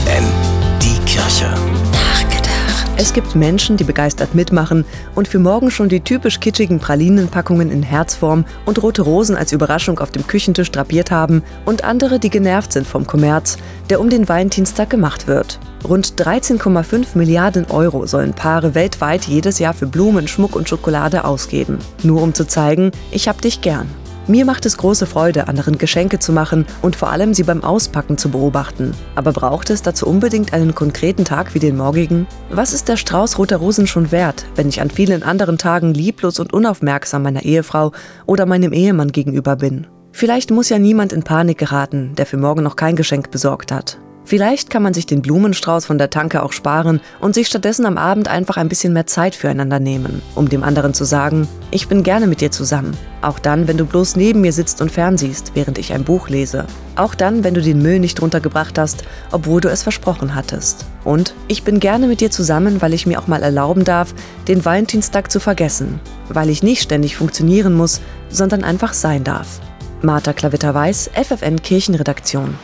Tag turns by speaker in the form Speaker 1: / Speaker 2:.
Speaker 1: FFN, die Kirche.
Speaker 2: Nachgedacht.
Speaker 3: Es gibt Menschen, die begeistert mitmachen und für morgen schon die typisch kitschigen Pralinenpackungen in Herzform und rote Rosen als Überraschung auf dem Küchentisch drapiert haben und andere, die genervt sind vom Kommerz, der um den Valentinstag gemacht wird. Rund 13,5 Milliarden Euro sollen Paare weltweit jedes Jahr für Blumen, Schmuck und Schokolade ausgeben. Nur um zu zeigen, ich hab dich gern. Mir macht es große Freude, anderen Geschenke zu machen und vor allem sie beim Auspacken zu beobachten. Aber braucht es dazu unbedingt einen konkreten Tag wie den morgigen? Was ist der Strauß roter Rosen schon wert, wenn ich an vielen anderen Tagen lieblos und unaufmerksam meiner Ehefrau oder meinem Ehemann gegenüber bin? Vielleicht muss ja niemand in Panik geraten, der für morgen noch kein Geschenk besorgt hat. Vielleicht kann man sich den Blumenstrauß von der Tanke auch sparen und sich stattdessen am Abend einfach ein bisschen mehr Zeit füreinander nehmen, um dem anderen zu sagen, ich bin gerne mit dir zusammen. Auch dann, wenn du bloß neben mir sitzt und fernsiehst, während ich ein Buch lese. Auch dann, wenn du den Müll nicht runtergebracht hast, obwohl du es versprochen hattest. Und ich bin gerne mit dir zusammen, weil ich mir auch mal erlauben darf, den Valentinstag zu vergessen. Weil ich nicht ständig funktionieren muss, sondern einfach sein darf. Martha Klavitter-Weiß, FFN Kirchenredaktion.